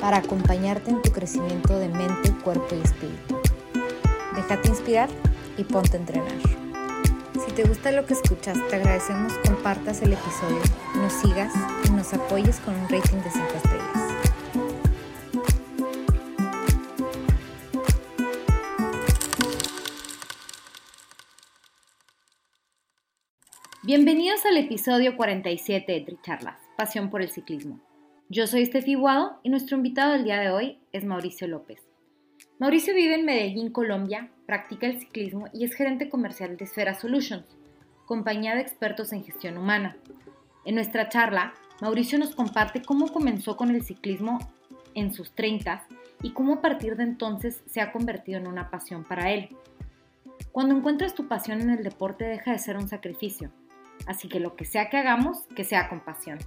para acompañarte en tu crecimiento de mente, cuerpo y espíritu. Déjate inspirar y ponte a entrenar. Si te gusta lo que escuchas, te agradecemos compartas el episodio, nos sigas y nos apoyes con un rating de 5 estrellas. Bienvenidos al episodio 47 de Tricharlas, Pasión por el Ciclismo. Yo soy Estefi Guado y nuestro invitado del día de hoy es Mauricio López. Mauricio vive en Medellín, Colombia, practica el ciclismo y es gerente comercial de Esfera Solutions, compañía de expertos en gestión humana. En nuestra charla, Mauricio nos comparte cómo comenzó con el ciclismo en sus 30 y cómo a partir de entonces se ha convertido en una pasión para él. Cuando encuentras tu pasión en el deporte deja de ser un sacrificio, así que lo que sea que hagamos, que sea con pasión.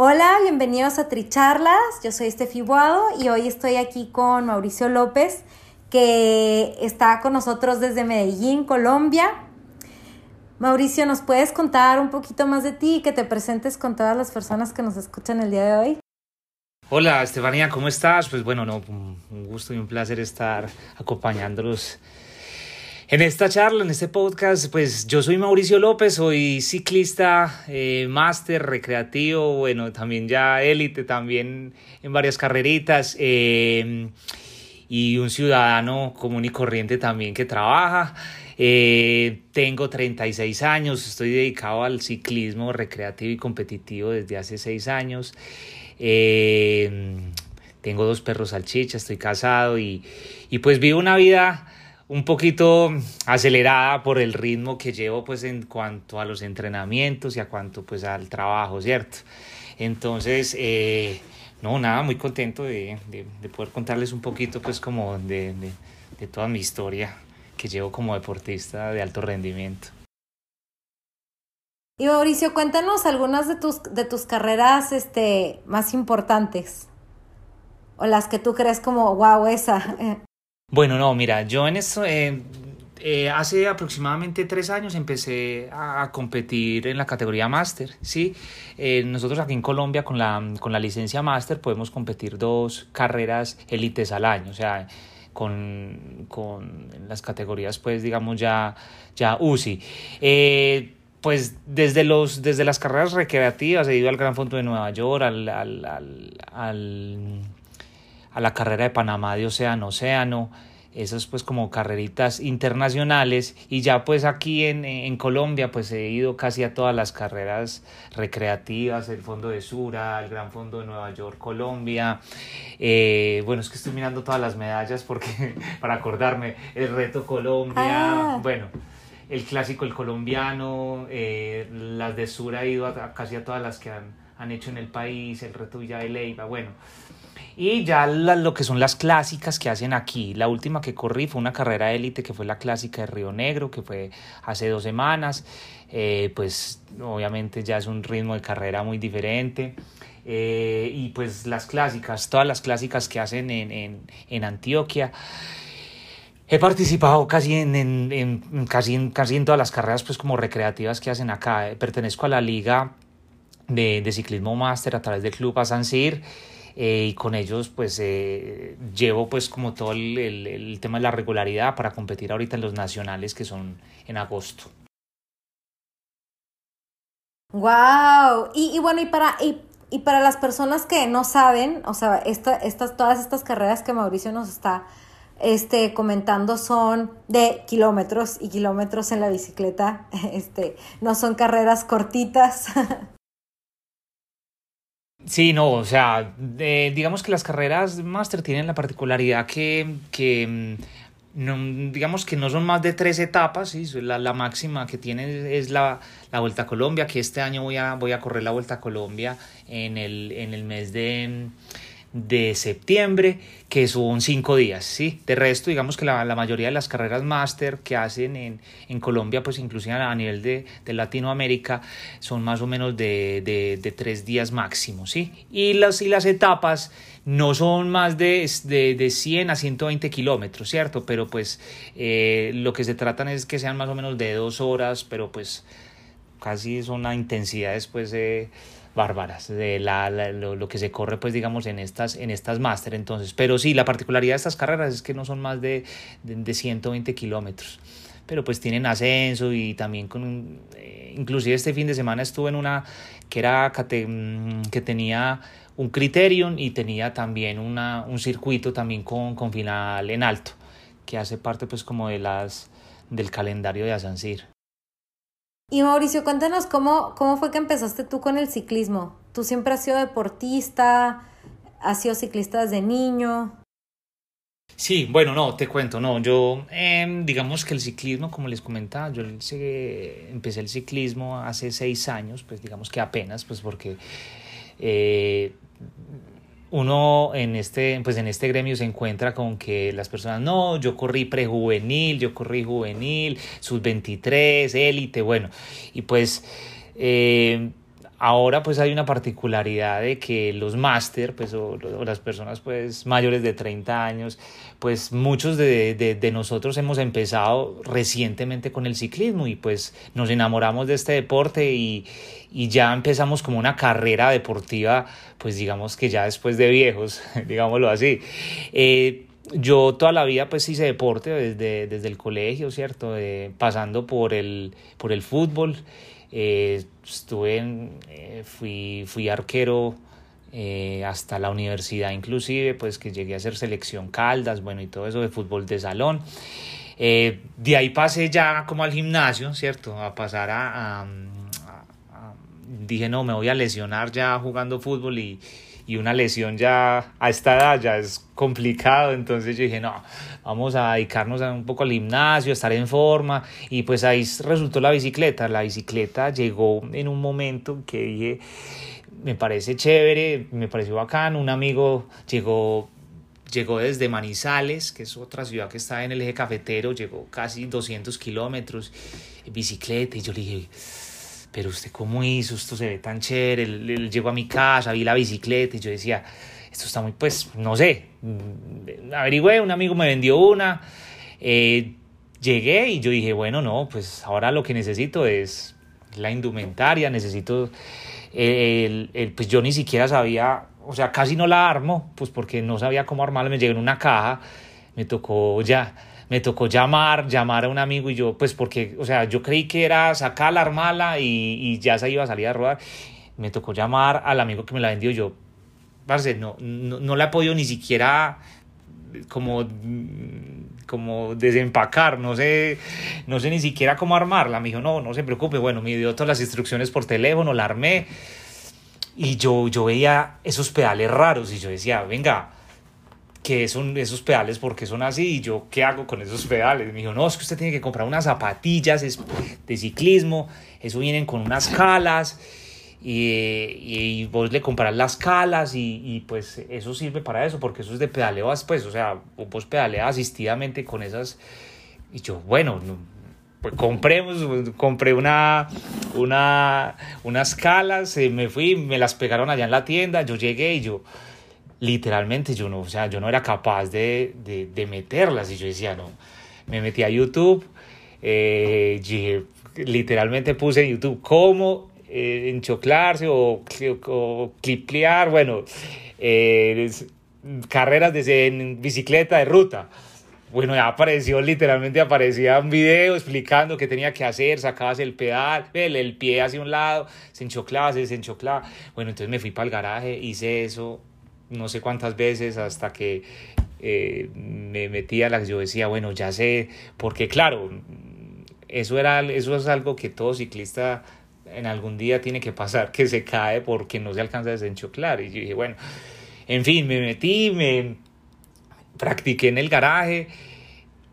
Hola, bienvenidos a Tricharlas. Yo soy Estefi Boado y hoy estoy aquí con Mauricio López, que está con nosotros desde Medellín, Colombia. Mauricio, ¿nos puedes contar un poquito más de ti y que te presentes con todas las personas que nos escuchan el día de hoy? Hola, Estefanía, ¿cómo estás? Pues bueno, no, un gusto y un placer estar acompañándolos en esta charla, en este podcast, pues yo soy Mauricio López, soy ciclista, eh, máster, recreativo, bueno, también ya élite, también en varias carreritas, eh, y un ciudadano común y corriente también que trabaja. Eh, tengo 36 años, estoy dedicado al ciclismo recreativo y competitivo desde hace 6 años. tengo dos perros salchicha, estoy casado y, y pues vivo una vida un poquito acelerada por el ritmo que llevo pues en cuanto a los entrenamientos y a cuanto pues al trabajo, ¿cierto? Entonces, eh, no, nada, muy contento de, poder contarles un poquito pues como de, de, toda mi historia que llevo como deportista de alto rendimiento. Y Mauricio, cuéntanos algunas de tus, de tus carreras este, más importantes o las que tú crees como, wow, esa. Eh, bueno, no, mira, yo en eso, eh, eh, hace aproximadamente tres años empecé a, competir en la categoría máster, ¿sí? Eh, nosotros aquí en Colombia con la, con la licencia máster podemos competir dos carreras élites al año, o sea, con, con las categorías, pues, digamos, ya, ya UCI. pues desde, los, desde las carreras recreativas he ido al Gran Fondo de Nueva York, al, al, al a la carrera de Panamá de Océano Océano, esas pues como carreritas internacionales y ya pues aquí en, Colombia pues he ido casi a todas las carreras recreativas, el Fondo de Sura, el Gran Fondo de Nueva York, Colombia, eh, bueno es que estoy mirando todas las medallas porque para acordarme, el Reto Colombia, ah. bueno el clásico el colombiano, eh, las de Sura he ido a, casi a todas las que han, han hecho en el país, el Reto Villa de Leyva, bueno y ya lo que son las clásicas que hacen aquí. La última que corrí fue una carrera élite que fue la clásica de Río Negro, que fue hace dos semanas. Eh, pues obviamente ya es un ritmo de carrera muy diferente. Eh, y pues las clásicas, todas las clásicas que hacen en, en, en Antioquia. He participado casi en, en, casi, en, casi en todas las carreras pues como recreativas que hacen acá. Pertenezco a la liga de, de ciclismo máster a través del club Asansir. Eh, y con ellos pues eh, llevo pues como todo el, el, tema de la regularidad para competir ahorita en los nacionales que son en agosto. Wow, y, y bueno, y para, y, y, para las personas que no saben, o sea, esta, estas, todas estas carreras que Mauricio nos está este, comentando son de kilómetros y kilómetros en la bicicleta, este, no son carreras cortitas. Sí, no, o sea, digamos que las carreras máster tienen la particularidad que, que mm, digamos que no son más de tres etapas, ¿sí? la, máxima que tiene es la, la, Vuelta a Colombia, que este año voy a, voy a correr la Vuelta a Colombia en el, en el mes de de septiembre, que son cinco días, ¿sí? De resto, digamos que la, mayoría de las carreras máster que hacen en, en, Colombia, pues inclusive a nivel de, de Latinoamérica, son más o menos de, de, de, tres días máximo, ¿sí? Y las, y las etapas no son más de, de, de 100 a 120 kilómetros, ¿cierto? Pero pues eh, lo que se tratan es que sean más o menos de dos horas, pero pues casi es una intensidad después de bárbaras de la, lo, que se corre pues digamos en estas en estas máster entonces pero sí la particularidad de estas carreras es que no son más de, de, 120 kilómetros pero pues tienen ascenso y también con eh, inclusive este fin de semana estuve en una que era mm, que tenía un criterion y tenía también una, un circuito también con, con final en alto que hace parte pues como de las del calendario de Asancir. Y Mauricio, cuéntanos cómo, cómo fue que empezaste tú con el ciclismo. ¿Tú siempre has sido deportista? ¿Has sido ciclista desde niño? Sí, bueno, no, te cuento, no, yo em, digamos que el ciclismo, como les comentaba, yo empecé el ciclismo hace seis años, pues digamos que apenas, pues porque eh, uno en este, pues en este gremio se encuentra con que las personas, no, yo corrí prejuvenil, yo corrí juvenil, sub 23, élite, bueno, y pues eh, ahora pues hay una particularidad de que los máster, pues o, las personas pues mayores de 30 años, pues muchos de, de, nosotros hemos empezado recientemente con el ciclismo y pues nos enamoramos de este deporte y, y ya empezamos como una carrera deportiva, pues digamos que ya después de viejos, digámoslo así. Eh, yo toda la vida pues hice deporte desde, desde el colegio, ¿cierto? Eh, pasando por el, por el fútbol. Eh, estuve en, fui, fui arquero hasta la universidad inclusive, pues que llegué a hacer selección Caldas, bueno, y todo eso de fútbol de salón. de ahí pasé ya como al gimnasio, ¿cierto? A pasar a dije, no, me voy a lesionar ya jugando fútbol y, y una lesión ya a esta edad ya es complicado, entonces yo dije, no, vamos a dedicarnos un poco al gimnasio, a estar en forma, y pues ahí resultó la bicicleta, la bicicleta llegó en un momento que dije, me parece chévere, me pareció bacán, un amigo llegó llegó desde Manizales, que es otra ciudad que está en el eje cafetero, llegó casi 200 kilómetros en bicicleta y yo le dije, pero usted cómo hizo, esto se ve tan chévere, él, llegó a mi casa, vi la bicicleta y yo decía, esto está muy, pues, no sé, mm, averigüé, un amigo me vendió una, eh, llegué y yo dije, bueno, no, pues ahora lo que necesito es la indumentaria, necesito, el, el, pues yo ni siquiera sabía, o sea, casi no la armo, pues porque no sabía cómo armarla, me llegó en una caja, me tocó ya me tocó llamar, llamar a un amigo y yo, pues porque, o sea, yo creí que era sacarla, armarla y, y ya se iba a salir a rodar. Me tocó llamar al amigo que me la vendió. Yo, parce, no, no, no la he podido ni siquiera como como desempacar, no sé, no sé ni siquiera cómo armarla. Me dijo, no, no se preocupe, bueno, me dio todas las instrucciones por teléfono, la armé. Y yo, yo veía esos pedales raros y yo decía, venga, que son esos pedales porque son así y yo qué hago con esos pedales. Me dijo, no, es que usted tiene que comprar unas zapatillas de ciclismo, eso vienen con unas calas y, y, vos le compras las calas y, y, pues eso sirve para eso porque eso es de pedaleo, pues, o sea, vos pedaleas asistidamente con esas y yo, bueno, pues compremos, compré una, una, unas calas, eh, me fui, me las pegaron allá en la tienda, yo llegué y yo literalmente yo no, o sea, yo no era capaz de, de, meterlas y yo decía, no, me metí a YouTube, eh, literalmente puse en YouTube cómo eh, enchoclarse o, o cliplear, bueno, eh, carreras de, en bicicleta de ruta. Bueno, ya apareció, literalmente aparecía un video explicando qué tenía que hacer, sacabas el pedal, el, el pie hacia un lado, se enchoclaba, se desenchoclaba. Bueno, entonces me fui para el garaje, hice eso, no sé cuántas veces hasta que eh, me metí a la que yo decía, bueno, ya sé, porque claro, eso, era, eso es algo que todo ciclista en algún día tiene que pasar, que se cae porque no se alcanza a desenchoclar. Y yo dije, bueno, en fin, me metí, me practiqué en el garaje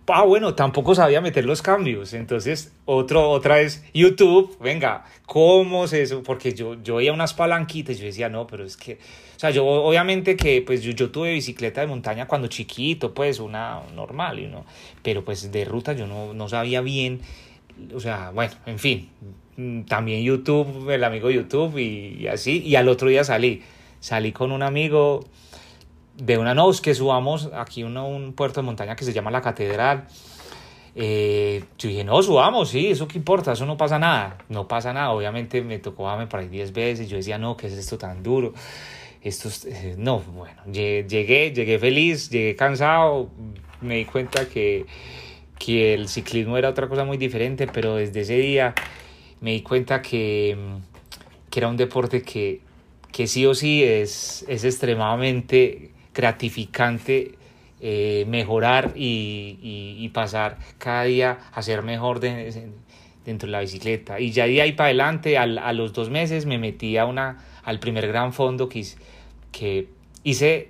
ah, bueno, tampoco sabía meter los cambios. Entonces, otro, otra vez, YouTube, venga, ¿cómo es eso? Porque yo, yo veía unas palanquitas y yo decía, no, pero es que, o sea, yo obviamente que, pues yo, yo tuve bicicleta de montaña cuando chiquito, pues una normal, no, pero pues de ruta yo no, no sabía bien, o sea, bueno, en fin, mm, también YouTube, el amigo YouTube y así, y al otro día salí, salí con un amigo de una noche que subamos aquí uno, un puerto de montaña que se llama La Catedral. Eh, yo dije, no, subamos, sí, eso qué importa, eso no pasa nada, no pasa nada. Obviamente me tocó bajarme para ahí 10 veces. Yo decía, no, ¿qué es esto tan duro? Esto es, eh, no, bueno, llegué, llegué feliz, llegué cansado. Me di cuenta que, que el ciclismo era otra cosa muy diferente, pero desde ese día me di cuenta que, que era un deporte que, que sí o sí es, es extremadamente gratificante eh, mejorar y, pasar cada día a ser mejor dentro de la bicicleta. Y ya de ahí para adelante, a los dos meses, me metí a una, al primer gran fondo que, que hice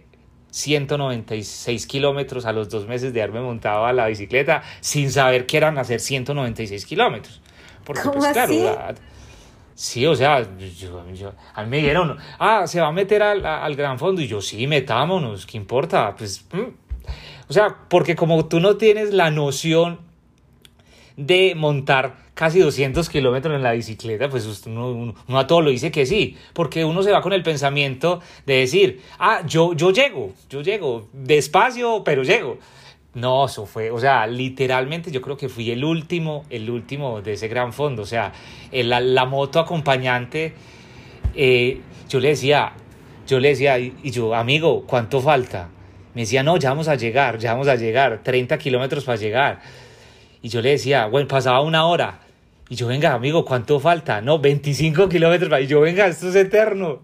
196 kilómetros a los dos meses de haberme montado a la bicicleta sin saber que eran hacer 196 kilómetros. Porque, pues, claro, Sí, o sea, a mí me dijeron, ah, se va a meter al, al, gran fondo. Y yo, sí, metámonos, ¿qué importa? Pues, mm". o sea, porque como tú no tienes la noción de montar casi 200 kilómetros en la bicicleta, pues uno, uno, a todo lo dice que sí, porque uno se va con el pensamiento de decir, ah, yo, yo llego, yo llego, despacio, pero llego. No, eso fue, o sea, literalmente yo creo que fui el último, el último de ese gran fondo. O sea, la, la, moto acompañante, eh, yo le decía, yo le decía, y, yo, amigo, ¿cuánto falta? Me decía, no, ya vamos a llegar, ya vamos a llegar, 30 kilómetros para llegar. Y yo le decía, bueno, pasaba una hora. Y yo, venga, amigo, ¿cuánto falta? No, 25 kilómetros. Y yo, venga, esto es eterno.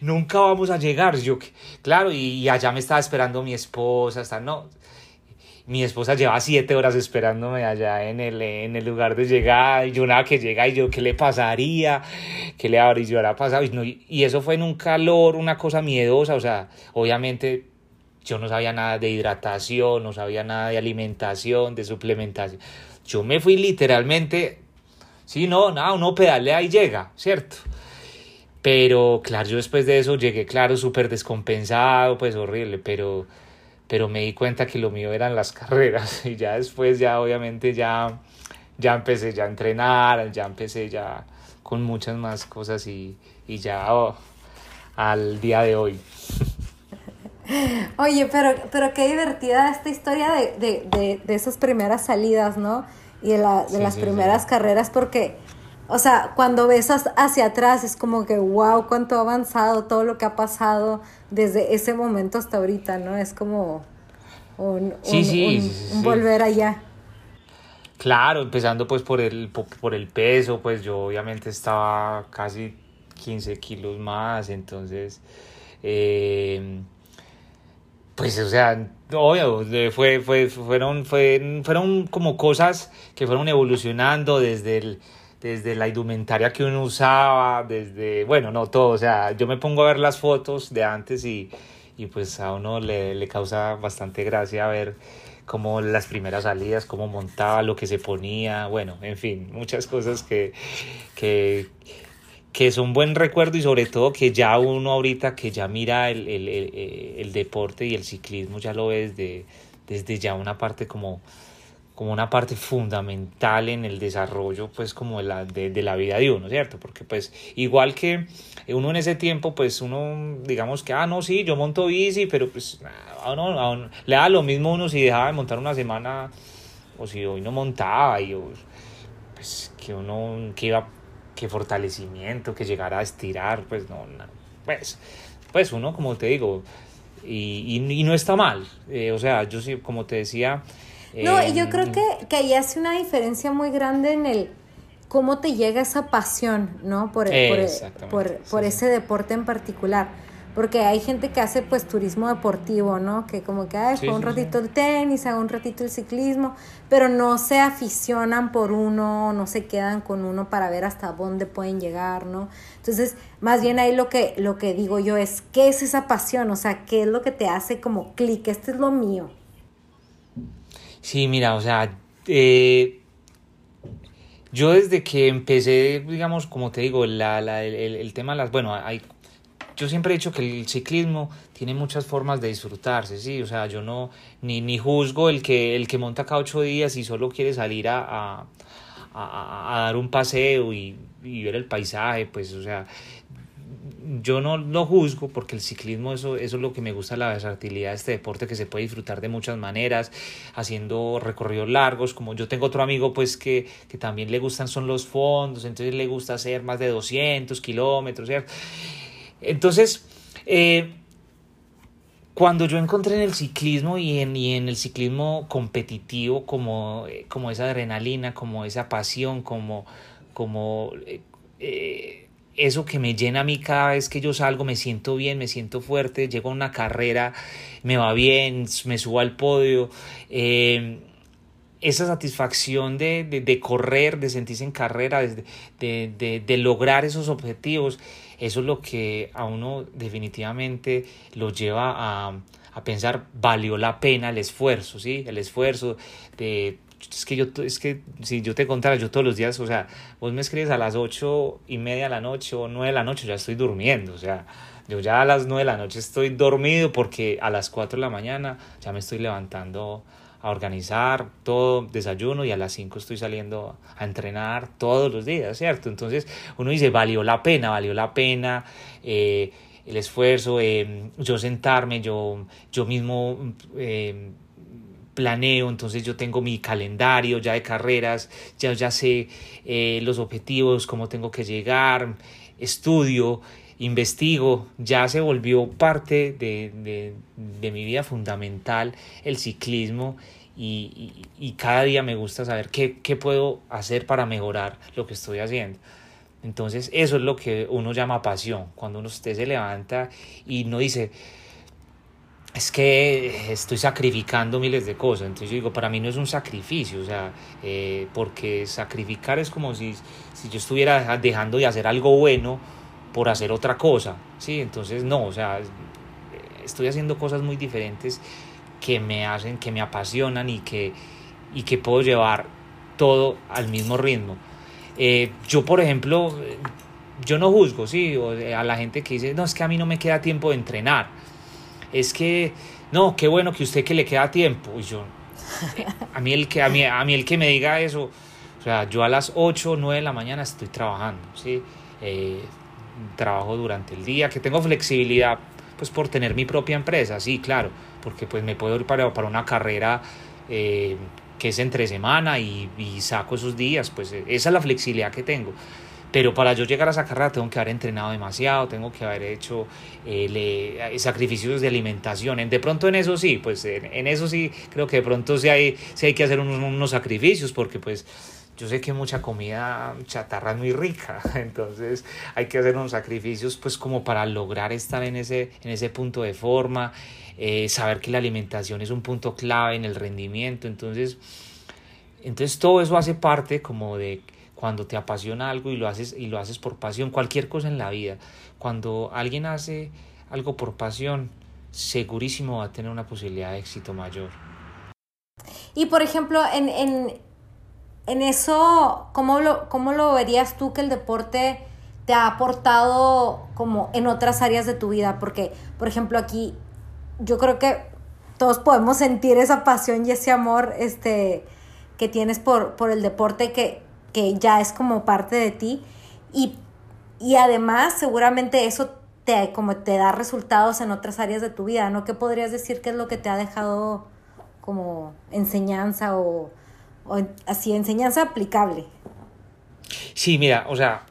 Nunca vamos a llegar. Yo, claro, y, y allá me estaba esperando mi esposa, hasta, no mi esposa lleva siete horas esperándome allá en el, en el lugar de llegar, y yo nada que llega y yo, ¿qué le pasaría? ¿Qué le habría pasado? Y, y eso fue en un calor, una cosa miedosa, o sea, obviamente yo no sabía nada de hidratación, no sabía nada de alimentación, de suplementación. Yo me fui literalmente, sí, no, nada, uno pedalea y llega, ¿cierto? Pero claro, yo después de eso llegué, claro, súper descompensado, pues horrible, pero pero me di cuenta que lo mío eran las carreras y ya después ya obviamente ya, ya empecé ya a entrenar, ya empecé ya con muchas más cosas y, y ya oh, al día de hoy. Oye, pero, pero qué divertida esta historia de, de, de, de esas primeras salidas, ¿no? Y de, la, de las primeras carreras, porque, o sea, cuando ves hacia atrás es como que, wow, cuánto ha avanzado, todo lo que ha pasado desde ese momento hasta ahorita, ¿no? Es como un, volver allá. Claro, empezando pues por el, por el peso, pues yo obviamente estaba casi 15 kilos más, entonces, eh, pues o sea, obvio, fue, fue, fueron, fue, fueron como cosas que fueron evolucionando desde el desde la indumentaria que uno usaba, desde, bueno, no todo, o sea, yo me pongo a ver las fotos de antes y, y pues a uno le, le, causa bastante gracia ver cómo las primeras salidas, cómo montaba, lo que se ponía, bueno, en fin, muchas cosas que, que, que son buen recuerdo y sobre todo que ya uno ahorita que ya mira el, el, el, el deporte y el ciclismo ya lo ve desde, desde ya una parte como como una parte fundamental en el desarrollo pues como de la, de, la vida de uno, ¿cierto? Porque pues igual que uno en ese tiempo pues uno digamos que, ah, no, sí, yo monto bici, pero pues a uno, le da lo mismo uno si dejaba de montar una semana o si hoy no montaba y pues que uno, que iba, que fortalecimiento, que llegara a estirar, pues no, pues, pues uno como te digo, y, y, no está mal, eh, o sea, yo sí, como te decía, no, y yo creo em, que, que ahí hace una diferencia muy grande en el cómo te llega esa pasión, ¿no? Por, por, por, ese deporte en particular. Porque hay gente que hace pues turismo deportivo, ¿no? Que como que, ay, un ratito el tenis, hago un ratito el ciclismo, pero no se aficionan por uno, no se quedan con uno para ver hasta dónde pueden llegar, ¿no? Entonces, más bien ahí lo que, lo que digo yo es, ¿qué es esa pasión? O sea, ¿qué es lo que te hace como clic? Este es lo mío. Sí, mira, o sea, eh, yo desde que empecé, digamos, como te digo, la, la, el, el, tema las, bueno, hay, yo siempre he dicho que el ciclismo tiene muchas formas de disfrutarse, sí, o sea, yo no, ni, ni juzgo el que, el que monta cada ocho días y solo quiere salir a, a, a, a dar un paseo y, y, ver el paisaje, pues, o sea, yo no lo juzgo porque el ciclismo eso, eso es lo que me gusta la versatilidad de este deporte que se puede disfrutar de muchas maneras haciendo recorridos largos como yo tengo otro amigo pues que, que también le gustan son los fondos entonces le gusta hacer más de 200 kilómetros ¿cierto? entonces eh, cuando yo encontré en el ciclismo y en, y en el ciclismo competitivo como, como esa adrenalina como esa pasión como como eh, eh, eso que me llena a mí cada vez que yo salgo, me siento bien, me siento fuerte, llego a una carrera, me va bien, me subo al podio. Eh, esa satisfacción de, de, correr, de sentirse en carrera, de, de, de, lograr esos objetivos, eso es lo que a uno definitivamente lo lleva a, a pensar, valió la pena el esfuerzo, ¿sí? El esfuerzo de es que yo, es que si yo te contara, yo todos los días, o sea, vos me escribes a las ocho y media de la noche o nueve de la noche, ya estoy durmiendo, o sea, yo ya a las nueve de la noche estoy dormido porque a las cuatro de la mañana ya me estoy levantando a organizar todo, desayuno y a las cinco estoy saliendo a entrenar todos los días, ¿cierto? Entonces uno dice, valió la pena, valió la pena. Eh, el esfuerzo, eh, yo sentarme, yo, yo mismo eh, planeo, entonces yo tengo mi calendario ya de carreras, ya, ya sé eh, los objetivos, cómo tengo que llegar, estudio, investigo, ya se volvió parte de, de, de mi vida fundamental el ciclismo y, y, y, cada día me gusta saber qué, qué puedo hacer para mejorar lo que estoy haciendo. Entonces eso es lo que uno llama pasión, cuando uno usted se levanta y no dice, es que estoy sacrificando miles de cosas. Entonces yo digo, para mí no es un sacrificio, o sea, eh, porque sacrificar es como si, si yo estuviera dejando de hacer algo bueno por hacer otra cosa, ¿sí? Entonces no, o sea, estoy haciendo cosas muy diferentes que me hacen, que me apasionan y que, y que puedo llevar todo al mismo ritmo. Eh, yo, por ejemplo, yo no juzgo, ¿sí? A la gente que dice, no, es que a mí no me queda tiempo de entrenar es que, no, qué bueno que usted que le queda tiempo. Y yo, a mí el que, a mí, a mí el que me diga eso, o sea, yo a las 8 o 9 de la mañana estoy trabajando, ¿sí? Eh, trabajo durante el día, que tengo flexibilidad, pues por tener mi propia empresa, sí, claro, porque pues me puedo ir para, para una carrera eh, que es entre semana y, y saco esos días, pues esa es la flexibilidad que tengo. Pero para yo llegar a esa carrera tengo que haber entrenado demasiado, tengo que haber hecho eh, le, sacrificios de alimentación. De pronto en eso sí, pues en, eso sí creo que de pronto sí hay, sí hay que hacer unos, unos sacrificios porque pues yo sé que mucha comida chatarra es muy rica, entonces hay que hacer unos sacrificios pues como para lograr estar en ese, en ese punto de forma, eh, saber que la alimentación es un punto clave en el rendimiento, entonces, entonces todo eso hace parte como de cuando te apasiona algo y lo haces y lo haces por pasión, cualquier cosa en la vida. Cuando alguien hace algo por pasión, segurísimo va a tener una posibilidad de éxito mayor. Y por ejemplo, en, en, en eso, ¿cómo lo, ¿cómo lo verías tú que el deporte te ha aportado como en otras áreas de tu vida? Porque, por ejemplo, aquí yo creo que todos podemos sentir esa pasión y ese amor este, que tienes por, por el deporte que, que ya es como parte de ti y, y además seguramente eso te, como te da resultados en otras áreas de tu vida, ¿no? ¿Qué podrías decir que es lo que te ha dejado como enseñanza o, o así, enseñanza aplicable? Sí, mira, o sea,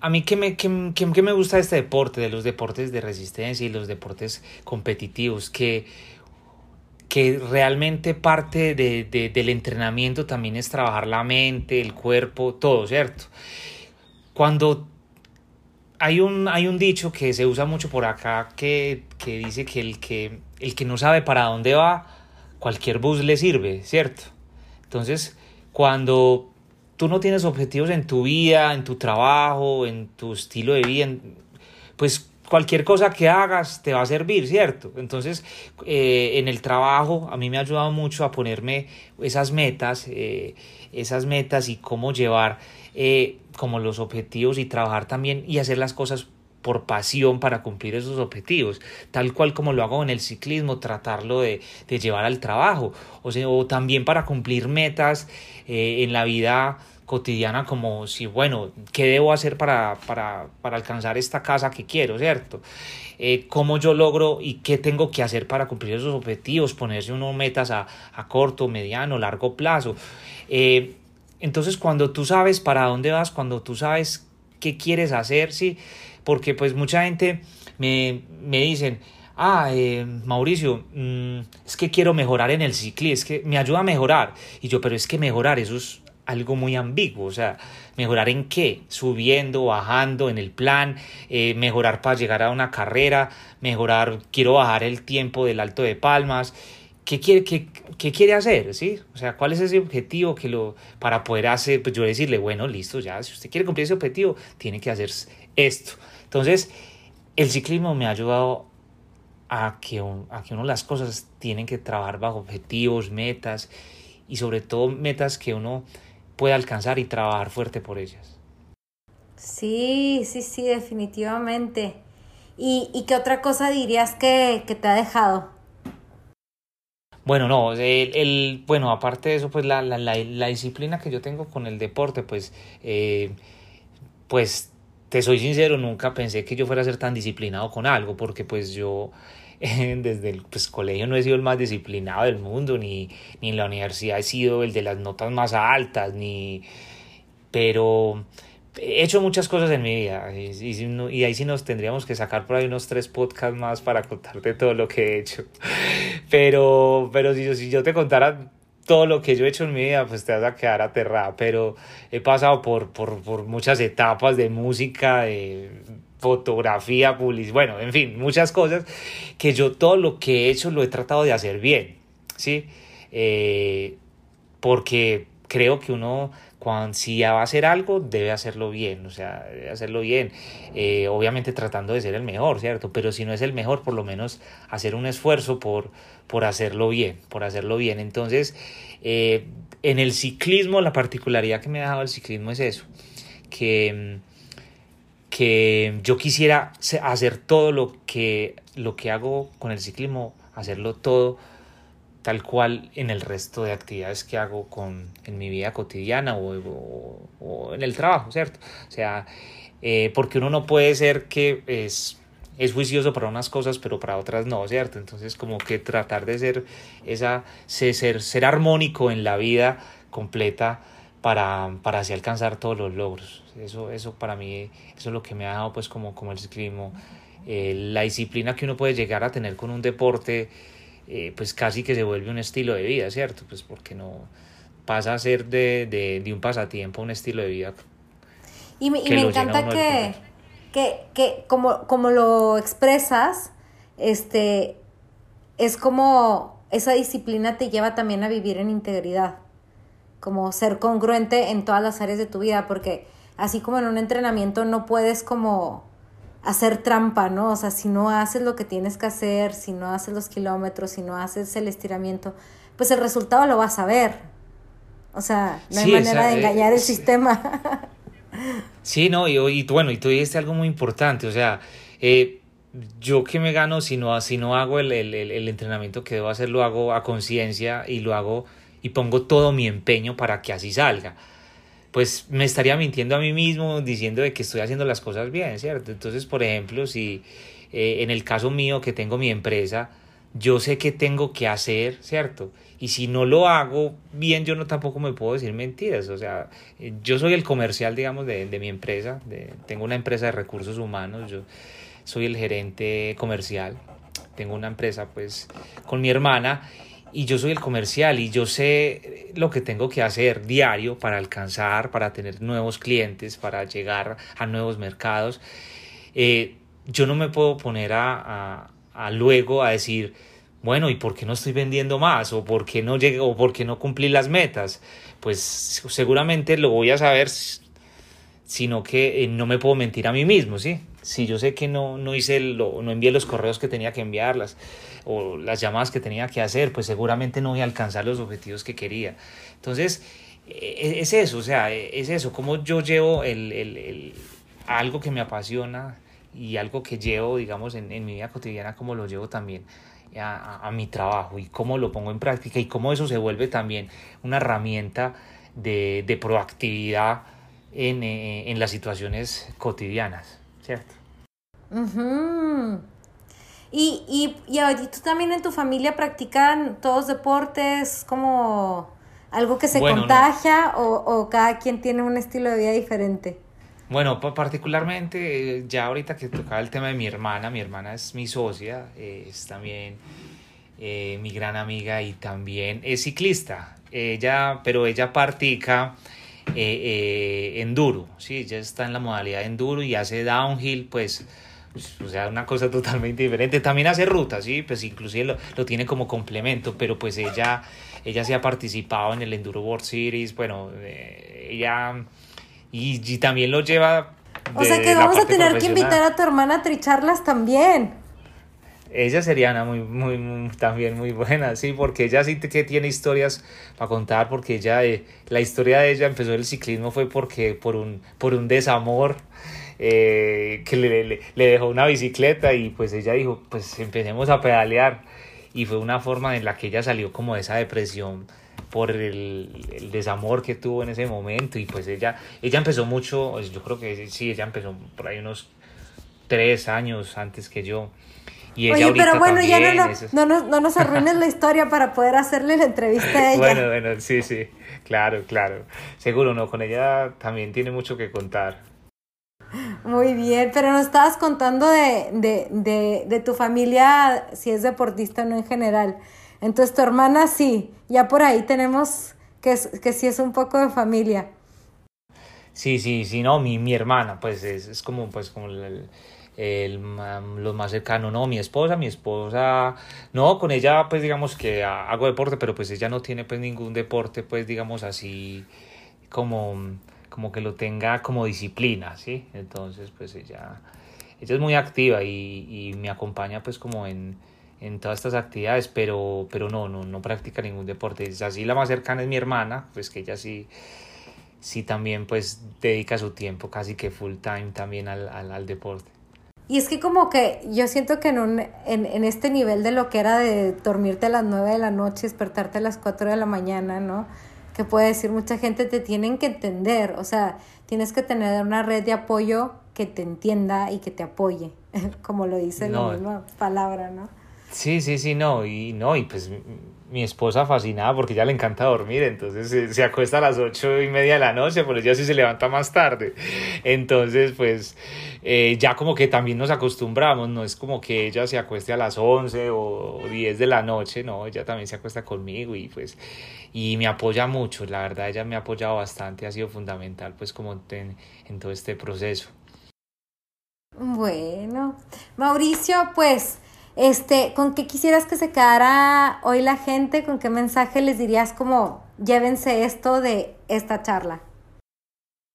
a mí que me, que, que, que me gusta este deporte, de los deportes de resistencia y los deportes competitivos, que que realmente parte de, de, del entrenamiento también es trabajar la mente, el cuerpo, todo, ¿cierto? Cuando hay un, hay un dicho que se usa mucho por acá que, que dice que el, que el que no sabe para dónde va, cualquier bus le sirve, ¿cierto? Entonces, cuando tú no tienes objetivos en tu vida, en tu trabajo, en tu estilo de vida, pues cualquier cosa que hagas te va a servir, ¿cierto? Entonces, eh, en el trabajo a mí me ha ayudado mucho a ponerme esas metas, eh, esas metas y cómo llevar eh, como los objetivos y trabajar también y hacer las cosas por pasión para cumplir esos objetivos, tal cual como lo hago en el ciclismo, tratarlo de, de llevar al trabajo, o, sea, o también para cumplir metas en la vida cotidiana como si, bueno, ¿qué debo hacer para, para, para alcanzar esta casa que quiero, ¿cierto? Eh, ¿Cómo yo logro y qué tengo que hacer para cumplir esos objetivos? Ponerse unos metas a, a corto, mediano, largo plazo. Eh, entonces, cuando tú sabes para dónde vas, cuando tú sabes qué quieres hacer, sí, porque pues mucha gente me, me dicen, ah, eh, Mauricio, mm, es que quiero mejorar en el ciclismo, es que me ayuda a mejorar. Y yo, pero es que mejorar, eso es algo muy ambiguo, o sea, mejorar en qué, subiendo, bajando en el plan, eh, mejorar para llegar a una carrera, mejorar, quiero bajar el tiempo del alto de palmas, ¿qué quiere, qué, quiere hacer? ¿sí? O sea, ¿cuál es ese objetivo que lo, para poder hacer, pues yo decirle, bueno, listo, ya, si usted quiere cumplir ese objetivo, tiene que hacer esto. Entonces, el ciclismo me ha ayudado a que, a que uno las cosas tienen que trabajar bajo objetivos, metas y sobre todo metas que uno puede alcanzar y trabajar fuerte por ellas. Sí, sí, sí, definitivamente. ¿Y, qué otra cosa dirías que, te ha dejado? Bueno, no, el, bueno, aparte de eso, pues la, la, la, disciplina que yo tengo con el deporte, pues, eh, pues te soy sincero, nunca pensé que yo fuera a ser tan disciplinado con algo, porque pues yo desde el pues, colegio no he sido el más disciplinado del mundo, ni, ni en la universidad he sido el de las notas más altas, ni... Pero he hecho muchas cosas en mi vida y, y, ahí sí nos tendríamos que sacar por ahí unos tres podcasts más para contarte todo lo que he hecho. Pero, pero si, si yo te contara todo lo que yo he hecho en mi vida, pues te vas a quedar aterrada. Pero he pasado por, por, por muchas etapas de música, de fotografía, publicidad, bueno, en fin, muchas cosas que yo todo lo que he hecho lo he tratado de hacer bien, ¿sí? Eh, porque creo que uno, cuando, si ya va a hacer algo, debe hacerlo bien, o sea, debe hacerlo bien, eh, obviamente tratando de ser el mejor, ¿cierto? Pero si no es el mejor, por lo menos hacer un esfuerzo por, por hacerlo bien, por hacerlo bien. Entonces, eh, en el ciclismo, la particularidad que me ha dejado el ciclismo es eso, que que yo quisiera hacer todo lo que, lo que hago con el ciclismo, hacerlo todo tal cual en el resto de actividades que hago con, en mi vida cotidiana o, o, en el trabajo, ¿cierto? O sea, eh, porque uno no puede ser que es, es juicioso para unas cosas, pero para otras no, ¿cierto? Entonces, como que tratar de ser esa, ser, ser armónico en la vida completa para, para así alcanzar todos los logros. Eso, eso para mí, eso es lo que me ha dado pues como, como el ciclismo. Eh, la disciplina que uno puede llegar a tener con un deporte, eh, pues casi que se vuelve un estilo de vida, ¿cierto? Pues porque no pasa a ser de, de, de un pasatiempo un estilo de vida. Y me, y me encanta que, que, que, como, como lo expresas, este, es como esa disciplina te lleva también a vivir en integridad como ser congruente en todas las áreas de tu vida, porque así como en un entrenamiento no puedes como hacer trampa, ¿no? O sea, si no haces lo que tienes que hacer, si no haces los kilómetros, si no haces el estiramiento, pues el resultado lo vas a ver. O sea, no hay manera de engañar el sistema. sí, no, y, y, bueno, y tú dijiste algo muy importante, o sea, eh, yo que me gano si no, si no hago el, el, el entrenamiento que debo hacer, lo hago a conciencia y lo hago y pongo todo mi empeño para que así salga, pues me estaría mintiendo a mí mismo diciendo de que estoy haciendo las cosas bien, ¿cierto? Entonces, por ejemplo, si eh, en el caso mío que tengo mi empresa, yo sé qué tengo que hacer, ¿cierto? Y si no lo hago bien, yo no tampoco me puedo decir mentiras. O sea, yo soy el comercial, digamos, de, de mi empresa. De, tengo una empresa de recursos humanos. Yo soy el gerente comercial. Tengo una empresa, pues, con mi hermana y yo soy el comercial y yo sé lo que tengo que hacer diario para alcanzar, para tener nuevos clientes, para llegar a nuevos mercados. Eh, yo no me puedo poner a, a, luego a decir, bueno, ¿y por qué no estoy vendiendo más? ¿O por qué no llego, o por qué no cumplí las metas? Pues seguramente lo voy a saber sino que eh, no me puedo mentir a mí mismo, ¿sí? Si yo sé que no, no hice lo, no envié los correos que tenía que enviarlas o las llamadas que tenía que hacer, pues seguramente no voy a alcanzar los objetivos que quería. Entonces, e, es eso, o sea, e, es eso, como yo llevo el, el, el, algo que me apasiona y algo que llevo, digamos, en, en mi vida cotidiana, como lo llevo también a, a, mi trabajo y cómo lo pongo en práctica y cómo eso se vuelve también una herramienta de, de proactividad en, en las situaciones cotidianas, ¿cierto? Y, y, y tú también en tu familia practican todos deportes, como algo que se contagia o, o, cada quien tiene un estilo de vida diferente? Bueno, particularmente ya ahorita que tocaba el tema de mi hermana, mi hermana es mi socia, es también eh, mi gran amiga y también es ciclista, ella, pero ella practica eh, eh, enduro, ¿sí? ya está en la modalidad enduro y hace downhill, pues, o sea, una cosa totalmente diferente. También hace rutas, ¿sí? Pues inclusive lo, lo, tiene como complemento, pero pues ella, ella sí ha participado en el Enduro World Series, bueno, eh, ella... Y, y, también lo lleva... O sea que vamos a tener que invitar a tu hermana a tricharlas también. Ella sería una muy, muy, muy, también muy buena, sí, porque ella sí que tiene historias para contar, porque ella, eh, la historia de ella empezó el ciclismo fue porque por un, por un desamor eh, que le, le, le, dejó una bicicleta y pues ella dijo, pues empecemos a pedalear y fue una forma en la que ella salió como de esa depresión por el, el, desamor que tuvo en ese momento y pues ella, ella empezó mucho, pues, yo creo que sí, ella empezó por ahí unos tres años antes que yo y Oye, pero bueno, ya no, no, no, nos, no nos arruines la historia para poder hacerle la entrevista a ella. Bueno, bueno, sí, sí, claro, claro. Seguro, ¿no? Con ella también tiene mucho que contar. Muy bien, pero nos estabas contando de, de, de, de tu familia, si es deportista o no en general. Entonces tu hermana sí, ya por ahí tenemos que, que sí es un poco de familia. Sí, sí, sí, no, mi, mi hermana, pues es, es como, pues como el, el, los más cercanos, no, mi esposa, mi esposa, no, con ella pues digamos que hago deporte, pero pues ella no tiene pues ningún deporte pues digamos así como, como que lo tenga como disciplina, ¿sí? Entonces pues ella, ella es muy activa y, y me acompaña pues como en, en todas estas actividades, pero, pero no, no, no practica ningún deporte. Es así la más cercana es mi hermana, pues que ella sí, sí también pues dedica su tiempo casi que full time también al, al, deporte. Y es que como que yo siento que en, un, en, en, este nivel de lo que era de dormirte a las 9 de la noche, despertarte a las 4 de la mañana, ¿no? Que puede decir mucha gente, te tienen que entender, o sea, tienes que tener una red de apoyo que te entienda y que te apoye, como lo dice no. la misma palabra, ¿no? Sí, sí, sí, no, y no, y pues mi esposa fascinada porque ya le encanta dormir, entonces se, se, acuesta a las ocho y media de la noche, pero ella sí se levanta más tarde. Entonces, pues eh, ya como que también nos acostumbramos, no es como que ella se acueste a las once o diez de la noche, no, ella también se acuesta conmigo y pues, y me apoya mucho, la verdad ella me ha apoyado bastante, ha sido fundamental pues como en, en todo este proceso. Bueno, Mauricio, pues este, ¿con qué quisieras que se quedara hoy la gente? ¿Con qué mensaje les dirías como llévense esto de esta charla?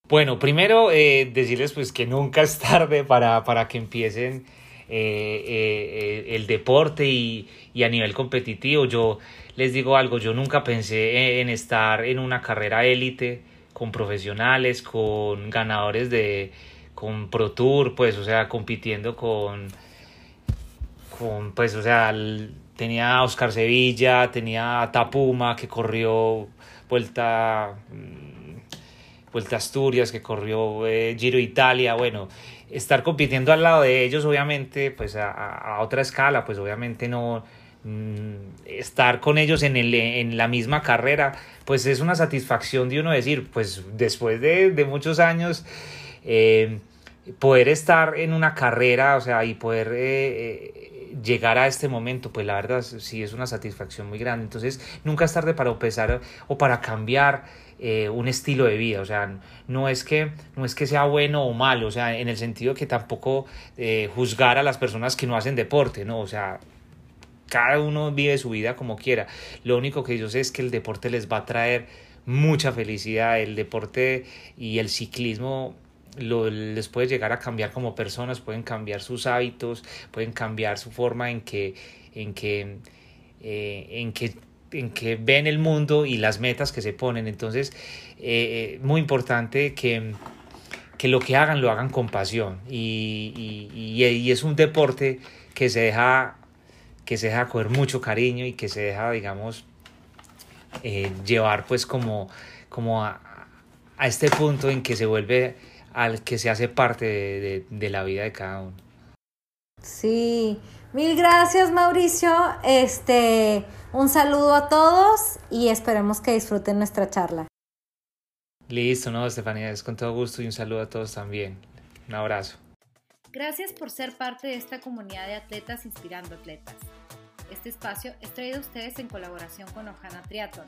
Bueno, primero eh, decirles pues que nunca es tarde para, para que empiecen eh, eh, el deporte y, y, a nivel competitivo. Yo les digo algo, yo nunca pensé en estar en una carrera élite con profesionales, con ganadores de, con Pro Tour, pues, o sea, compitiendo con con, pues, o sea, tenía a Oscar Sevilla, tenía a Tapuma que corrió Vuelta, mm, Vuelta Asturias, que corrió eh, Giro Italia, bueno, estar compitiendo al lado de ellos, obviamente, pues a, a otra escala, pues obviamente no mm, estar con ellos en, el, en la misma carrera, pues es una satisfacción de uno decir, pues después de, de muchos años, eh, poder estar en una carrera, o sea, y poder eh, llegar a este momento, pues la verdad sí es una satisfacción muy grande. Entonces, nunca es tarde para empezar o para cambiar eh, un estilo de vida. O sea, no es, que, no es que sea bueno o malo, o sea, en el sentido que tampoco eh, juzgar a las personas que no hacen deporte, ¿no? O sea, cada uno vive su vida como quiera. Lo único que yo sé es que el deporte les va a traer mucha felicidad. El deporte y el ciclismo les puede llegar a cambiar como personas, pueden cambiar sus hábitos, pueden cambiar su forma en que, en que, eh, en que, en que ven el mundo y las metas que se ponen. Entonces, eh, muy importante que, que, lo que hagan lo hagan con pasión y, y, y, es un deporte que se deja que se deja coger mucho cariño y que se deja digamos eh, llevar pues como, como a, a este punto en que se vuelve al que se hace parte de, de, la vida de cada uno. Sí, mil gracias Mauricio. Este, un saludo a todos y esperemos que disfruten nuestra charla. Listo, no, Estefanía, es con todo gusto y un saludo a todos también. Un abrazo. Gracias por ser parte de esta comunidad de atletas inspirando atletas. Este espacio es traído a ustedes en colaboración con Ojana Triathlon